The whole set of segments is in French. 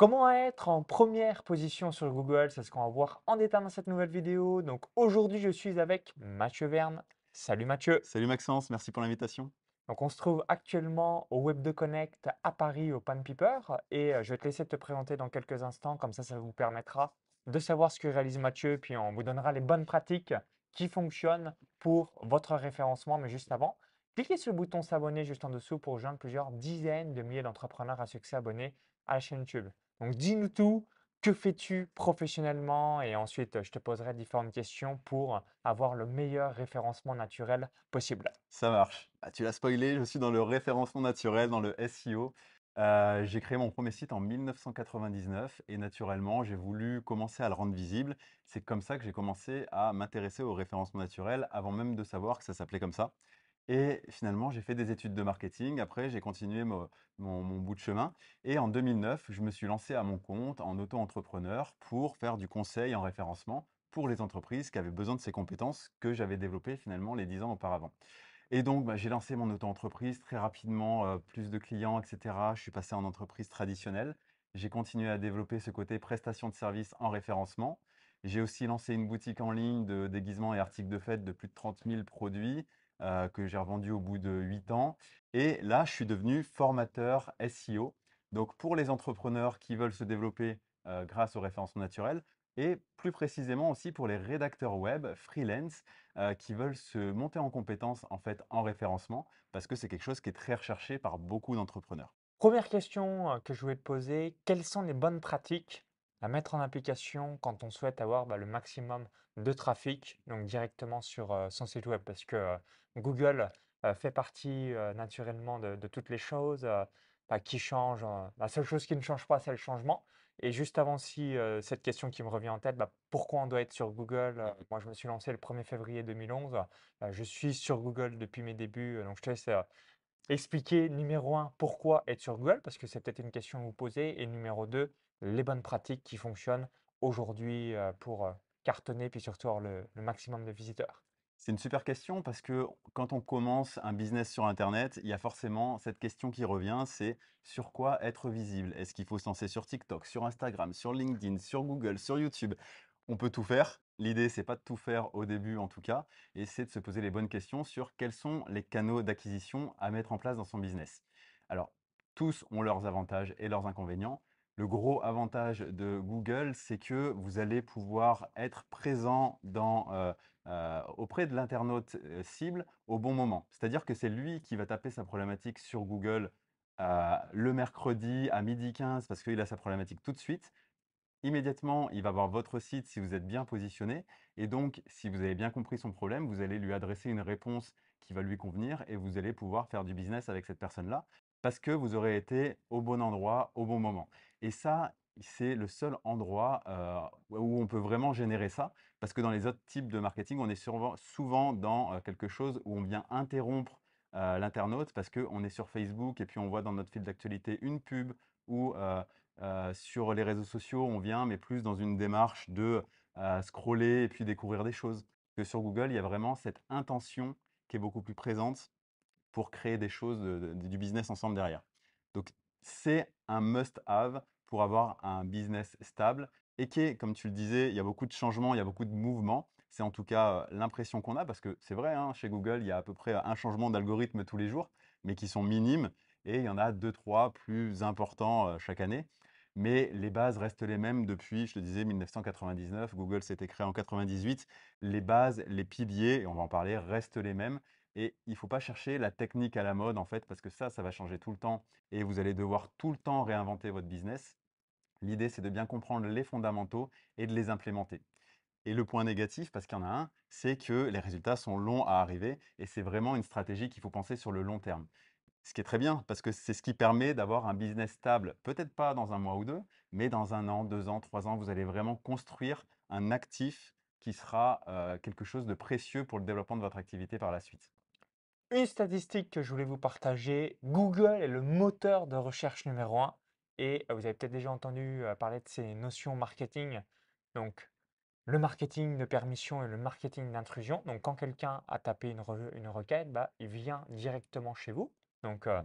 Comment être en première position sur Google? C'est ce qu'on va voir en détail dans cette nouvelle vidéo. Donc aujourd'hui, je suis avec Mathieu Verne. Salut Mathieu. Salut Maxence, merci pour l'invitation. Donc on se trouve actuellement au Web 2 Connect à Paris au Pan Piper et euh, je vais te laisser te présenter dans quelques instants. Comme ça, ça vous permettra de savoir ce que réalise Mathieu. Puis on vous donnera les bonnes pratiques qui fonctionnent pour votre référencement. Mais juste avant, cliquez sur le bouton s'abonner juste en dessous pour rejoindre plusieurs dizaines de milliers d'entrepreneurs à succès abonnés à la chaîne YouTube. Donc dis-nous tout, que fais-tu professionnellement? Et ensuite, je te poserai différentes questions pour avoir le meilleur référencement naturel possible. Ça marche. Ah, tu l'as spoilé, je suis dans le référencement naturel, dans le SEO. Euh, j'ai créé mon premier site en 1999 et naturellement, j'ai voulu commencer à le rendre visible. C'est comme ça que j'ai commencé à m'intéresser au référencement naturel avant même de savoir que ça s'appelait comme ça. Et finalement, j'ai fait des études de marketing. Après, j'ai continué mon, bout de chemin. Et en 2009, je me suis lancé à mon compte en auto-entrepreneur pour faire du conseil en référencement pour les entreprises qui avaient besoin de ces compétences que j'avais développées finalement les 10 ans auparavant. Et donc, bah, j'ai lancé mon auto-entreprise très rapidement, euh, plus de clients, etc. Je suis passé en entreprise traditionnelle. J'ai continué à développer ce côté prestation de services en référencement. J'ai aussi lancé une boutique en ligne de déguisements et articles de fête de plus de 30 000 produits. Euh, que j'ai revendu au bout de 8 ans. Et là, je suis devenu formateur SEO. Donc pour les entrepreneurs qui veulent se développer euh, grâce au référencement naturel, et plus précisément aussi pour les rédacteurs web freelance euh, qui veulent se monter en compétences en fait en référencement parce que c'est quelque chose qui est très recherché par beaucoup d'entrepreneurs. Première question que je voulais te poser, quelles sont les bonnes pratiques à mettre en application quand on souhaite avoir bah, le maximum de trafic, donc directement sur son site web, parce que Google fait partie naturellement de, toutes les choses bah, qui changent. la seule chose qui ne change pas, c'est le changement. Et juste avant si cette question qui me revient en tête, bah, pourquoi on doit être sur Google? moi, je me suis lancé le 1er février 2011. je suis sur Google depuis mes débuts, donc je te laisse expliquer, numéro un, pourquoi être sur Google, parce que c'est peut-être une question à vous poser, et numéro deux, les bonnes pratiques qui fonctionnent aujourd'hui pour cartonner, puis surtout avoir le, maximum de visiteurs? C'est une super question parce que quand on commence un business sur Internet, il y a forcément cette question qui revient, c'est sur quoi être visible? Est-ce qu'il faut se lancer sur TikTok, sur Instagram, sur LinkedIn, sur Google, sur YouTube? On peut tout faire. L'idée, c'est pas de tout faire au début en tout cas, et c'est de se poser les bonnes questions sur quels sont les canaux d'acquisition à mettre en place dans son business. Alors, tous ont leurs avantages et leurs inconvénients. Le gros avantage de Google, c'est que vous allez pouvoir être présent euh, euh, auprès de l'internaute euh, cible au bon moment. C'est-à-dire que c'est lui qui va taper sa problématique sur Google le mercredi à midi 15 parce qu'il a sa problématique tout de suite. Immédiatement, il va voir votre site si vous êtes bien positionné. Et donc, si vous avez bien compris son problème, vous allez lui adresser une réponse qui va lui convenir et vous allez pouvoir faire du business avec cette personne-là parce que vous aurez été au bon endroit au bon moment. Et ça, c'est le seul endroit où on peut vraiment générer ça, parce que dans les autres types de marketing, on est souvent dans quelque chose où on vient interrompre l'internaute parce qu'on est sur Facebook et puis on voit dans notre fil d'actualité une pub ou sur les réseaux sociaux, on vient, mais plus dans une démarche de scroller et puis découvrir des choses. Que sur Google, il y a vraiment cette intention qui est beaucoup plus présente pour créer des choses, du business ensemble derrière. Donc, c'est un must-have pour avoir un business stable et qui est, comme tu le disais, il y a beaucoup de changements, il y a beaucoup de mouvements. C'est en tout cas l'impression qu'on a parce que c'est vrai, hein, chez Google, il y a à peu près un changement d'algorithme tous les jours, mais qui sont minimes et il y en a deux, trois plus importants chaque année. Mais les bases restent les mêmes depuis, je te disais, 1999. Google s'était créé en 98. Les bases, les piliers, et on va en parler, restent les mêmes. Et il ne faut pas chercher la technique à la mode, en fait, parce que ça, ça va changer tout le temps et vous allez devoir tout le temps réinventer votre business. L'idée, c'est de bien comprendre les fondamentaux et de les implémenter. Et le point négatif, parce qu'il y en a un, c'est que les résultats sont longs à arriver et c'est vraiment une stratégie qu'il faut penser sur le long terme. Ce qui est très bien, parce que c'est ce qui permet d'avoir un business stable, peut-être pas dans un mois ou deux, mais dans un an, deux ans, trois ans, vous allez vraiment construire un actif qui sera euh, quelque chose de précieux pour le développement de votre activité par la suite. Une statistique que je voulais vous partager, Google est le moteur de recherche numéro un et euh, vous avez peut-être déjà entendu euh, parler de ces notions marketing. Donc, le marketing de permission et le marketing d'intrusion. Donc, quand quelqu'un a tapé une, requête, bah, il vient directement chez vous. Donc, euh,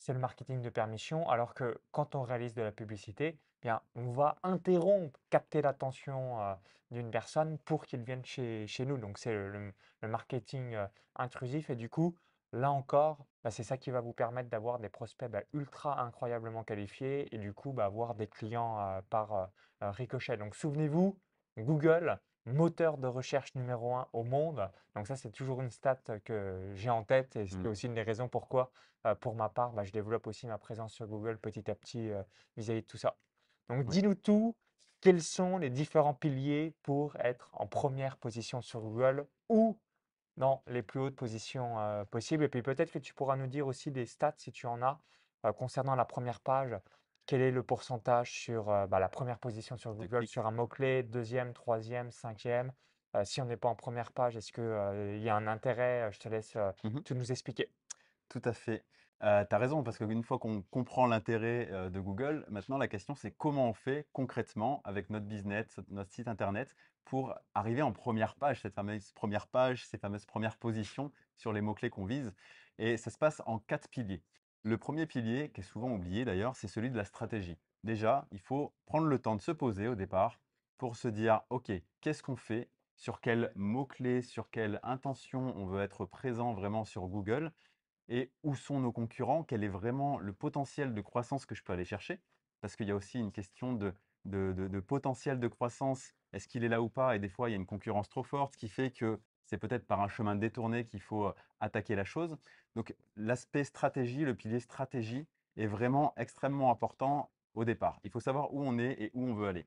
c'est le marketing de permission. Alors que quand on réalise de la publicité, Bien, on va interrompre, capter l'attention euh, d'une personne pour qu'il vienne chez, chez nous. Donc, c'est le, marketing euh, intrusif. Et du coup, là encore, bah, c'est ça qui va vous permettre d'avoir des prospects bah, ultra incroyablement qualifiés et du coup, bah, avoir des clients euh, par ricochet. Donc, souvenez-vous, Google, moteur de recherche numéro un au monde. Donc, ça, c'est toujours une stat que j'ai en tête et c'est Mmh. aussi une des raisons pourquoi, euh, pour ma part, bah, je développe aussi ma présence sur Google petit à petit euh, vis-à-vis de tout ça. Donc, Oui. dis-nous tout. Quels sont les différents piliers pour être en première position sur Google ou dans les plus hautes positions euh, possibles? Et puis peut-être que tu pourras nous dire aussi des stats si tu en as concernant la première page. Quel est le pourcentage sur euh, bah, la première position sur Google, sur un mot-clé, deuxième, troisième, cinquième? Euh, si on n'est pas en première page, est-ce qu'il y a un intérêt? Euh, Je te laisse euh, Mmh tout nous expliquer. Tout à fait. Tu as raison parce qu'une fois qu'on comprend l'intérêt, de Google, maintenant la question c'est comment on fait concrètement avec notre business, notre site internet pour arriver en première page, cette fameuse première page, ces fameuses premières positions sur les mots-clés qu'on vise et ça se passe en 4 piliers. Le premier pilier, qui est souvent oublié d'ailleurs, c'est celui de la stratégie. Déjà, il faut prendre le temps de se poser au départ pour se dire: «OK, qu'est-ce qu'on fait? Sur quels mots-clés, sur quelle intention on veut être présent vraiment sur Google?» et où sont nos concurrents? Quel est vraiment le potentiel de croissance que je peux aller chercher? Parce qu'il y a aussi une question de de de de potentiel de croissance. Est-ce qu'il est là ou pas? Et des fois, il y a une concurrence trop forte, qui fait que c'est peut-être par un chemin détourné qu'il faut, attaquer la chose. Donc l'aspect stratégie, le pilier stratégie est vraiment extrêmement important au départ. Il faut savoir où on est et où on veut aller.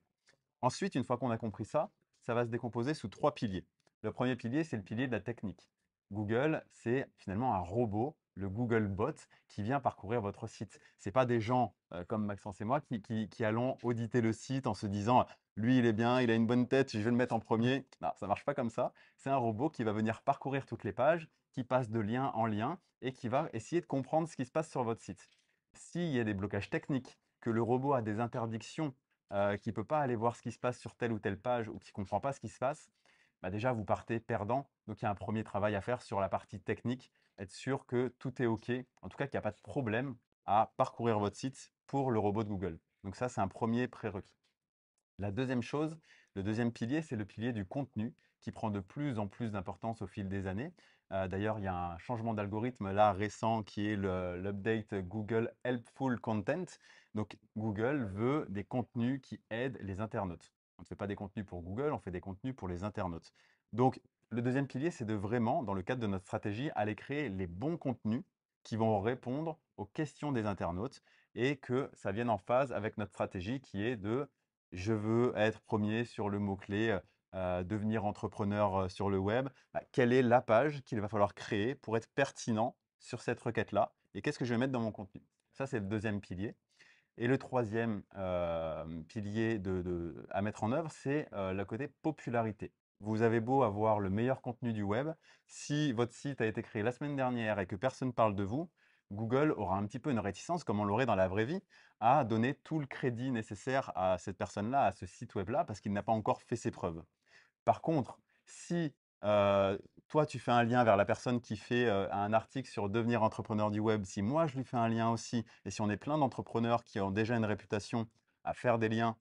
Ensuite, une fois qu'on a compris ça, ça va se décomposer sous 3 piliers. Le premier pilier, c'est le pilier de la technique. Google, c'est finalement un robot, le Google Bot, qui vient parcourir votre site. Ce n'est pas des gens euh, comme Maxence et moi qui, allons auditer le site en se disant lui, il est bien, il a une bonne tête, je vais le mettre en premier. Non, ça ne marche pas comme ça. C'est un robot qui va venir parcourir toutes les pages, qui passe de lien en lien et qui va essayer de comprendre ce qui se passe sur votre site. S'il y a des blocages techniques, que le robot a des interdictions euh, qui ne peut pas aller voir ce qui se passe sur telle ou telle page ou qui ne comprend pas ce qui se passe, bah déjà, vous partez perdant. Donc, il y a un premier travail à faire sur la partie technique, être sûr que tout est OK, en tout cas qu'il n'y a pas de problème à parcourir votre site pour le robot de Google. Donc ça, c'est un premier prérequis. La deuxième chose, le deuxième pilier, c'est le pilier du contenu qui prend de plus en plus d'importance au fil des années. Euh, D'ailleurs, il y a un changement d'algorithme là récent qui est l'update Google Helpful Content. Donc, Google veut des contenus qui aident les internautes. On ne fait pas des contenus pour Google, on fait des contenus pour les internautes. Donc, le deuxième pilier, c'est de vraiment, dans le cadre de notre stratégie, aller créer les bons contenus qui vont répondre aux questions des internautes et que ça vienne en phase avec notre stratégie qui est de je veux être premier sur le mot-clé, heu, devenir entrepreneur, heu, sur le web. Bah, quelle est la page qu'il va falloir créer pour être pertinent sur cette requête-là? Et qu'est-ce que je vais mettre dans mon contenu? Ça, c'est le deuxième pilier. Et le troisième pilier à mettre en œuvre, c'est, le côté popularité. Vous avez beau avoir le meilleur contenu du web, si votre site a été créé la semaine dernière et que personne parle de vous, Google aura un petit peu une réticence, comme on l'aurait dans la vraie vie, à donner tout le crédit nécessaire à cette personne-là, à ce site web-là, parce qu'il n'a pas encore fait ses preuves. Par contre, si euh, toi, tu fais un lien vers la personne qui fait euh, un article sur devenir entrepreneur du web, si moi, je lui fais un lien aussi, et si on est plein d'entrepreneurs qui ont déjà une réputation à faire des liens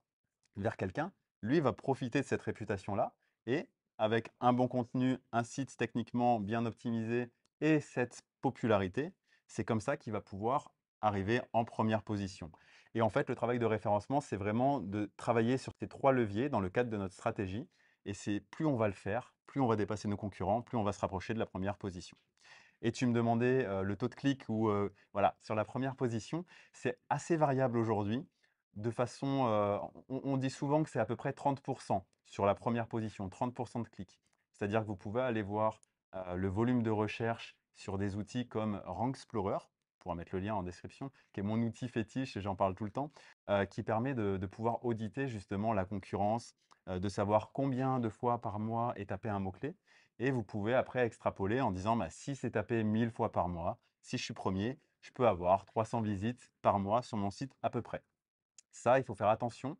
vers quelqu'un, lui va profiter de cette réputation-là et avec un bon contenu, un site techniquement bien optimisé et cette popularité, c'est comme ça qu'il va pouvoir arriver en première position. Et en fait, le travail de référencement, c'est vraiment de travailler sur ces trois leviers dans le cadre de notre stratégie. Et c'est plus on va le faire, plus on va dépasser nos concurrents, plus on va se rapprocher de la première position. Et tu me demandais euh, le taux de clic ou euh, voilà, sur la première position, c'est assez variable aujourd'hui. De façon, euh, on, on dit souvent que c'est à peu près 30% sur la première position, 30% de clics. C'est-à-dire que vous pouvez aller voir euh, le volume de recherche sur des outils comme Rank Explorer, on pourra mettre le lien en description, qui est mon outil fétiche et j'en parle tout le temps, euh, qui permet de, de pouvoir auditer justement la concurrence, euh, de savoir combien de fois par mois est tapé un mot-clé. Et vous pouvez après extrapoler en disant bah, si c'est tapé 1000 fois par mois, si je suis premier, je peux avoir 300 visites par mois sur mon site à peu près. Ça, il faut faire attention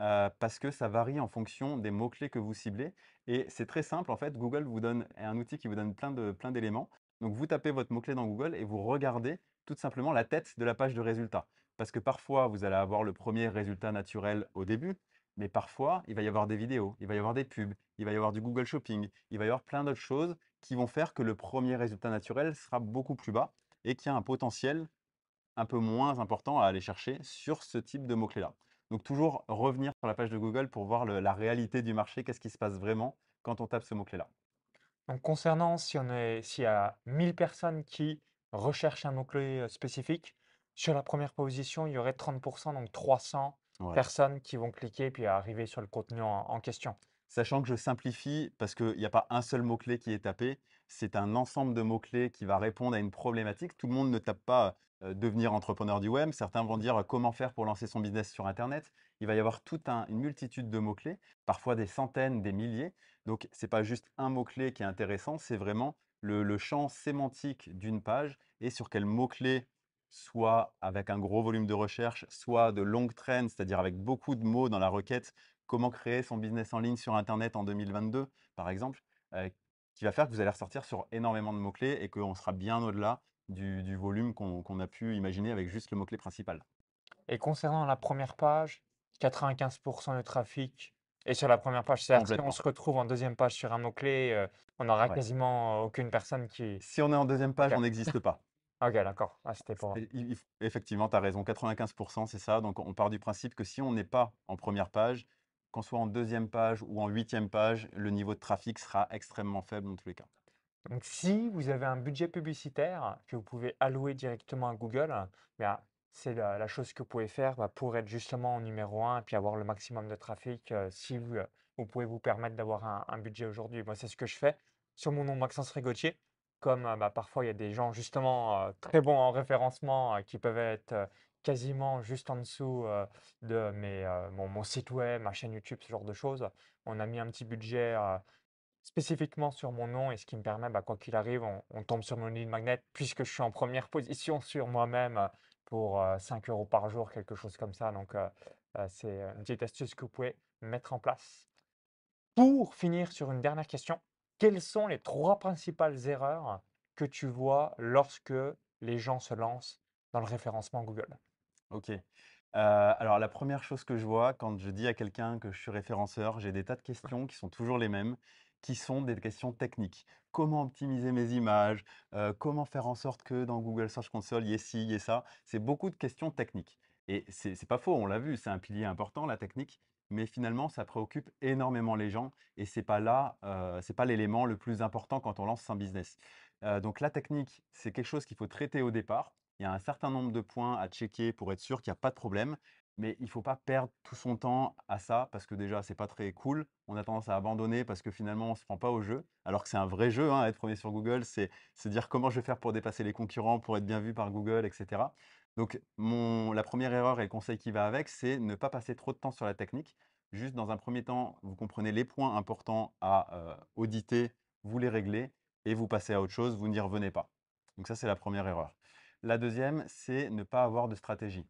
euh, parce que ça varie en fonction des mots-clés que vous ciblez. Et c'est très simple, en fait, Google vous donne un outil qui vous donne plein de, plein d'éléments. Donc vous tapez votre mot-clé dans Google et vous regardez tout simplement la tête de la page de résultat. Parce que parfois, vous allez avoir le premier résultat naturel au début, mais parfois, il va y avoir des vidéos, il va y avoir des pubs, il va y avoir du Google Shopping, il va y avoir plein d'autres choses qui vont faire que le premier résultat naturel sera beaucoup plus bas et qu'il y a un potentiel un peu moins important à aller chercher sur ce type de mots-clés-là. Donc toujours revenir sur la page de Google pour voir le- la réalité du marché, qu'est-ce qui se passe vraiment quand on tape ce mot-clé-là. Donc concernant si on est, s'il y a 1000 personnes qui recherchent un mot-clé euh, spécifique, sur la première position, il y aurait 30%, donc 300 Ouais. personnes qui vont cliquer puis arriver sur le contenu en, en question. Sachant que je simplifie parce qu'il n'y a pas un seul mot-clé qui est tapé, c'est un ensemble de mots-clés qui va répondre à une problématique. Tout le monde ne tape pas devenir entrepreneur du web. Certains vont dire comment faire pour lancer son business sur Internet. Il va y avoir toute un- une multitude de mots-clés, parfois des centaines, des milliers. Donc, ce n'est pas juste un mot-clé qui est intéressant, c'est vraiment le, champ sémantique d'une page et sur quel mot-clé, soit avec un gros volume de recherche, soit de longues traînes, c'est-à-dire avec beaucoup de mots dans la requête, comment créer son business en ligne sur Internet en 2022, par exemple, qui va faire que vous allez ressortir sur énormément de mots-clés et qu'on sera bien au-delà du, du volume qu'on a pu imaginer avec juste le mot-clé principal. Et concernant la première page, 95% de trafic est sur la première page. C'est-à-dire si on se retrouve en deuxième page sur un mot-clé, euh, on n'aura Ouais. quasiment euh, aucune personne qui... Si on est en deuxième page, on n'existe pas. Ok, d'accord. Ah, c'était pour... Effectivement, tu as raison, 95%, c'est ça. Donc, on part du principe que si on n'est pas en première page, qu'on soit en deuxième page ou en huitième page, le niveau de trafic sera extrêmement faible dans tous les cas. Donc, si vous avez un budget publicitaire que vous pouvez allouer directement à Google, bien, c'est la, chose que vous pouvez faire bah, pour être justement en numéro un et puis avoir le maximum de trafic euh, si vous, euh, vous pouvez vous permettre d'avoir un, budget aujourd'hui. Moi, c'est ce que je fais sur mon nom Maxence Rigotier. Comme euh, bah, parfois, il y a des gens justement très bons en référencement qui peuvent être quasiment juste en dessous euh, de mes, euh, mon, site web, ma chaîne YouTube, ce genre de choses. On a mis un petit budget euh, spécifiquement sur mon nom et ce qui me permet, bah, quoi qu'il arrive, on, tombe sur mon lead magnet puisque je suis en première position sur moi-même pour euh, 5 euros par jour, quelque chose comme ça. Donc, c'est une petite astuce que vous pouvez mettre en place. Pour finir sur une dernière question, quelles sont les trois principales erreurs que tu vois lorsque les gens se lancent dans le référencement Google? Ok. Euh, alors, la première chose que je vois quand je dis à quelqu'un que je suis référenceur, j'ai des tas de questions qui sont toujours les mêmes, qui sont des questions techniques. Comment optimiser mes images? Euh, comment faire en sorte que dans Google Search Console, il y ait ci, il y ait ça? C'est beaucoup de questions techniques. Et c'est c'est pas faux, on l'a vu, c'est un pilier important, la technique. Mais finalement, ça préoccupe énormément les gens et c'est pas là, euh, c'est pas l'élément le plus important quand on lance un business. Donc la technique, c'est quelque chose qu'il faut traiter au départ. Il y a un certain nombre de points à checker pour être sûr qu'il n'y a pas de problème, mais il ne faut pas perdre tout son temps à ça parce que déjà, c'est pas très cool. On a tendance à abandonner parce que finalement, on ne se prend pas au jeu. Alors que c'est un vrai jeu, hein, être premier sur Google, c'est dire comment je vais faire pour dépasser les concurrents, pour être bien vu par Google, etc. Donc, la première erreur et le conseil qui va avec, c'est ne pas passer trop de temps sur la technique. Juste dans un premier temps, vous comprenez les points importants à euh, auditer, vous les réglez et vous passez à autre chose, vous n'y revenez pas. Donc ça, c'est la première erreur. La deuxième, c'est ne pas avoir de stratégie.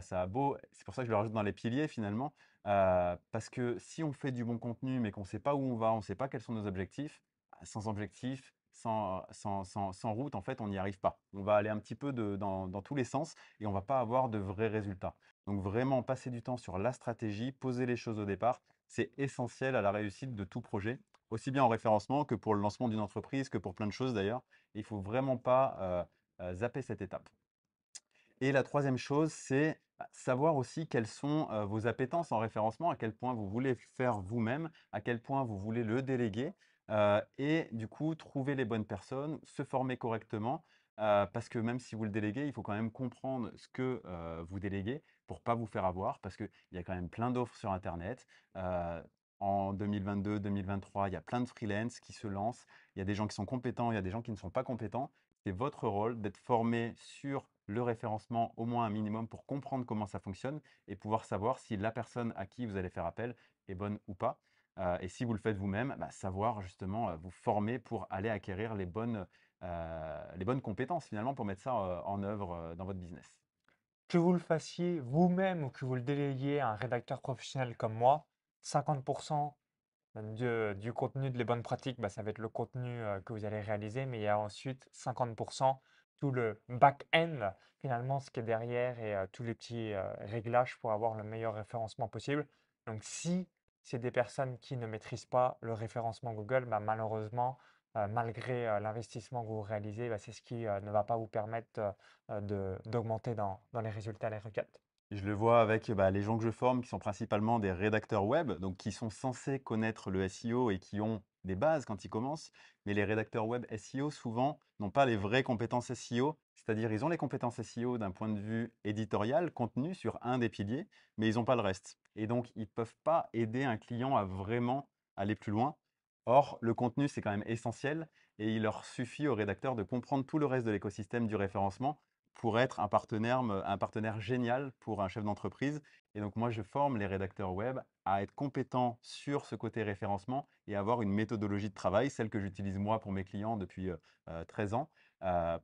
Ça a beau, c'est pour ça que je le rajoute dans les piliers finalement, parce que si on fait du bon contenu mais qu'on ne sait pas où on va, on ne sait pas quels sont nos objectifs, sans objectif, sans, sans, sans, route, en fait, on n'y arrive pas. On va aller un petit peu dans, dans tous les sens et on ne va pas avoir de vrais résultats. Donc vraiment, passer du temps sur la stratégie, poser les choses au départ, c'est essentiel à la réussite de tout projet, aussi bien en référencement que pour le lancement d'une entreprise, que pour plein de choses d'ailleurs. Il ne faut vraiment pas zapper cette étape. Et la troisième chose, c'est bah, savoir aussi quelles sont vos appétences en référencement, à quel point vous voulez faire vous-même, à quel point vous voulez le déléguer, et du coup, trouver les bonnes personnes, se former correctement, parce que même si vous le déléguez, il faut quand même comprendre ce que vous déléguez pour pas vous faire avoir, parce qu'il y a quand même plein d'offres sur Internet. En 2022, 2023, il y a plein de freelance qui se lancent. Il y a des gens qui sont compétents, il y a des gens qui ne sont pas compétents. C'est votre rôle d'être formé sur le référencement au moins un minimum pour comprendre comment ça fonctionne et pouvoir savoir si la personne à qui vous allez faire appel est bonne ou pas. Euh, et si vous le faites vous-même, bah, savoir justement euh, vous former pour aller acquérir les bonnes, euh, les bonnes compétences finalement pour mettre ça en œuvre dans votre business. Que vous le fassiez vous-même ou que vous le déléguiez à un rédacteur professionnel comme moi, 50% du contenu de les bonnes pratiques, bah, ça va être le contenu euh, que vous allez réaliser, mais il y a ensuite 50% tout le back-end, finalement, ce qui est derrière et tous les petits réglages pour avoir le meilleur référencement possible. Donc, si c'est des personnes qui ne maîtrisent pas le référencement Google, bah, malheureusement, malgré l'investissement que vous réalisez, bah, c'est ce qui ne va pas vous permettre d'augmenter dans, dans les résultats, les requêtes. Je le vois avec bah, les gens que je forme qui sont principalement des rédacteurs web, donc qui sont censés connaître le SEO et qui ont des bases quand ils commencent. Mais les rédacteurs web SEO, souvent, n'ont pas les vraies compétences SEO. C'est-à-dire, ils ont les compétences SEO d'un point de vue éditorial, contenu sur un des piliers, mais ils n'ont pas le reste. Et donc, ils ne peuvent pas aider un client à vraiment aller plus loin. Or, le contenu, c'est quand même essentiel et il leur suffit aux rédacteurs de comprendre tout le reste de l'écosystème du référencement pour être un partenaire, un partenaire génial pour un chef d'entreprise. Et donc moi, je forme les rédacteurs web à être compétents sur ce côté référencement et avoir une méthodologie de travail, celle que j'utilise moi pour mes clients depuis 13 ans,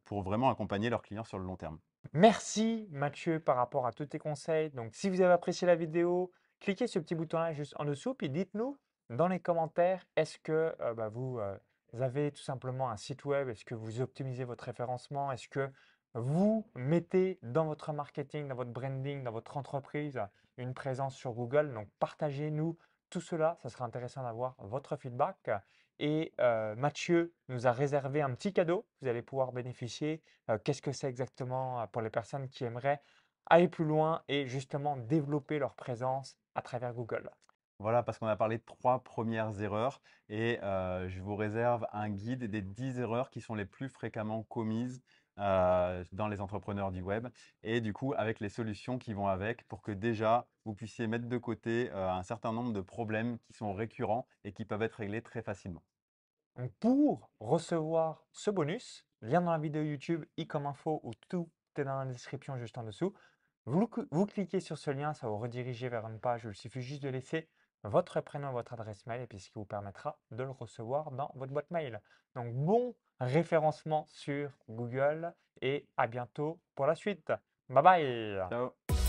pour vraiment accompagner leurs clients sur le long terme. Merci Mathieu par rapport à tous tes conseils. Donc si vous avez apprécié la vidéo, cliquez sur ce petit bouton juste en dessous, puis dites-nous dans les commentaires, est-ce que bah, vous avez tout simplement un site web? Est-ce que vous optimisez votre référencement? Est-ce que vous mettez dans votre marketing, dans votre branding, dans votre entreprise une présence sur Google. Donc, partagez-nous tout cela. Ça sera intéressant d'avoir votre feedback. Et euh, Mathieu nous a réservé un petit cadeau. Vous allez pouvoir bénéficier. Euh, qu'est-ce que c'est exactement euh, pour les personnes qui aimeraient aller plus loin et justement développer leur présence à travers Google voilà, parce qu'on a parlé de trois premières erreurs et je vous réserve un guide des 10 erreurs qui sont les plus fréquemment commises euh, dans les entrepreneurs du web et du coup avec les solutions qui vont avec pour que déjà vous puissiez mettre de côté euh, un certain nombre de problèmes qui sont récurrents et qui peuvent être réglés très facilement. pour recevoir ce bonus, lien dans la vidéo YouTube, i comme info ou tout est dans la description juste en dessous. Vous, cliquez sur ce lien, ça vous rediriger vers une page il suffit juste de laisser votre prénom, votre adresse mail, et puis ce qui vous permettra de le recevoir dans votre boîte mail. Donc bon référencement sur Google et à bientôt pour la suite. Bye bye